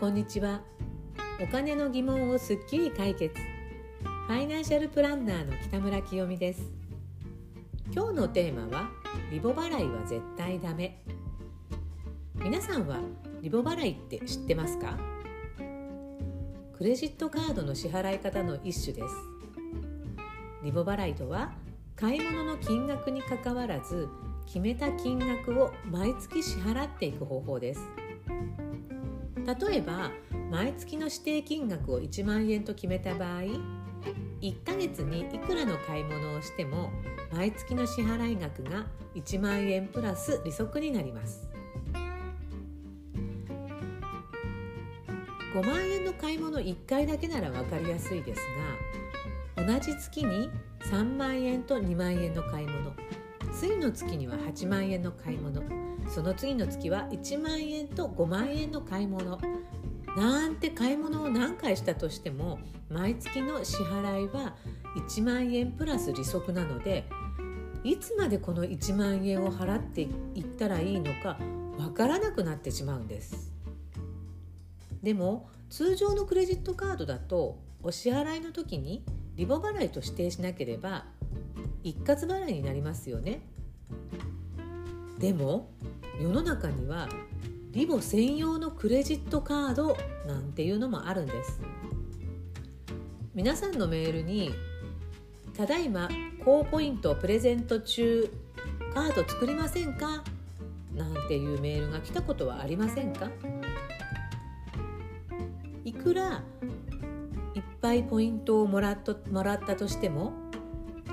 こんにちは。お金の疑問をすっきり解決。ファイナンシャルプランナーの北村清美です。今日のテーマはリボ払いは絶対ダメ。皆さんはリボ払いって知ってますか？クレジットカードの支払い方の一種です。リボ払いとは買い物の金額にかかわらず決めた金額を毎月支払っていく方法です。例えば毎月の指定金額を1万円と決めた場合1ヶ月にいくらの買い物をしても毎月の支払い額が1万円プラス利息になります。5万円の買い物1回だけなら分かりやすいですが同じ月に3万円と2万円の買い物次の月には8万円の買い物その次の月は1万円と5万円の買い物。なんて買い物を何回したとしても毎月の支払いは1万円プラス利息なのでいつまでこの1万円を払っていったらいいのかわからなくなってしまうんです。でも通常のクレジットカードだとお支払いの時にリボ払いと指定しなければ一括払いになりますよね。でも世の中にはリボ専用のクレジットカードなんていうのもあるんです皆さんのメールに「ただいま高ポイントプレゼント中カード作りませんか?」なんていうメールが来たことはありませんか？いくらいっぱいポイントをもらっともらったとしても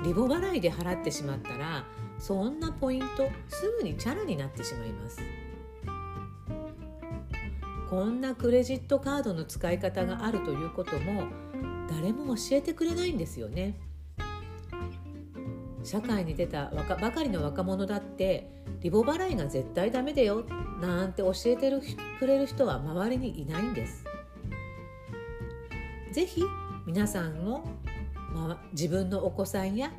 リボ払いで払ってしまったらそんなポイントすぐにチャラになってしまいます。こんなクレジットカードの使い方があるということも誰も教えてくれないんですよね。社会に出た若ばかりの若者だってリボ払いが絶対ダメだよなんて教えてるくれる人は周りにいないんです。ぜひ皆さんも、ま、自分のお子さんや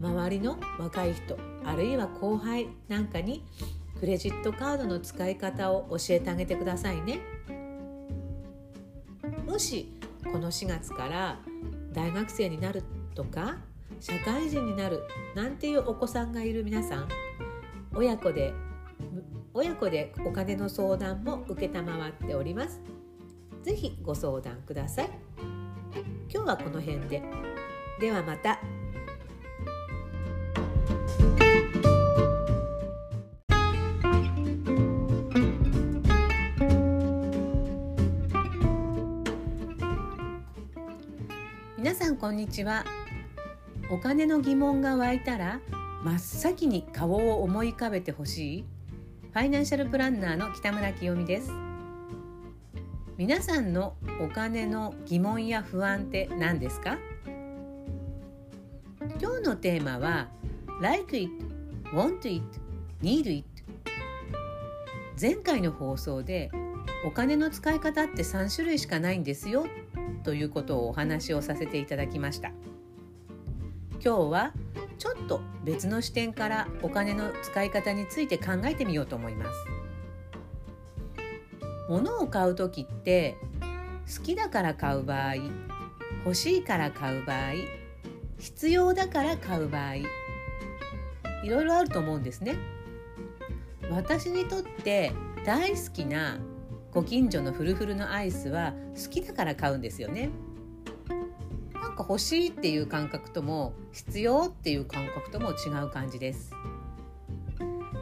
周りの若い人あるいは後輩なんかにクレジットカードの使い方を教えてあげてくださいね。もしこの4月から大学生になるとか社会人になるなんていうお子さんがいる皆さん親子で親子でお金の相談も承っております。ぜひご相談ください。今日はこの辺で。ではまた。さんこんにちは。お金の疑問が湧いたら真っ先に顔を思い浮かべてほしい。ファイナンシャルプランナーの北村清美です。皆さんのお金の疑問や不安って何ですか？今日のテーマは Like it, want it, need it 前回の放送でお金の使い方って3種類しかないんですよということをお話をさせていただきました。今日はちょっと別の視点からお金の使い方について考えてみようと思います。物を買う時って好きだから買う場合欲しいから買う場合必要だから買う場合いろいろあると思うんですね。私にとって大好きなご近所のフルフルのアイスは好きだから買うんですよね。なんか欲しいっていう感覚とも必要っていう感覚とも違う感じです。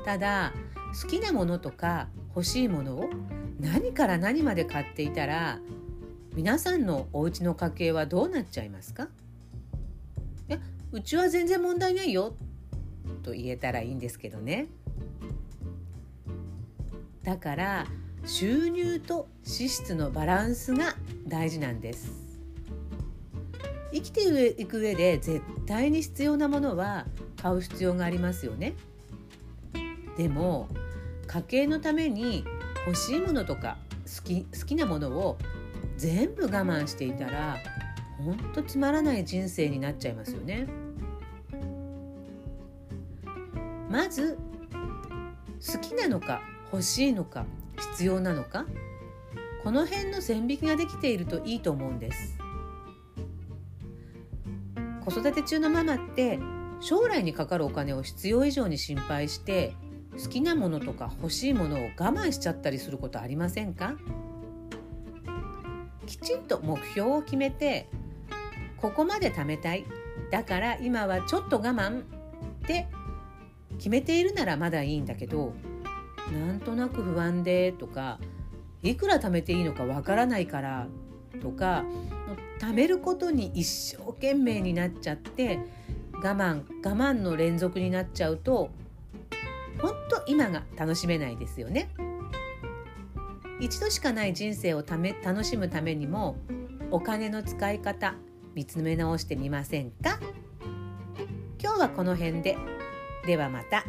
ただ好きなものとか欲しいものを何から何まで買っていたら皆さんのお家の家計はどうなっちゃいますか？いやうちは全然問題ないよと言えたらいいんですけどね。だから収入と支出のバランスが大事なんです。生きていく上で絶対に必要なものは買う必要がありますよね。でも家計のために欲しいものとか好き好きなものを全部我慢していたらほんとつまらない人生になっちゃいますよね。まず好きなのか欲しいのか必要なのか？この辺の線引きができているといいと思うんです。子育て中のママって将来にかかるお金を必要以上に心配して好きなものとか欲しいものを我慢しちゃったりすることありませんか？きちんと目標を決めてここまで貯めたいだから今はちょっと我慢って決めているならまだいいんだけどなんとなく不安でとかいくら貯めていいのかわからないからとか貯めることに一生懸命になっちゃって我慢我慢の連続になっちゃうと本当今が楽しめないですよね。一度しかない人生をため楽しむためにもお金の使い方見つめ直してみませんか？今日はこの辺でではまた。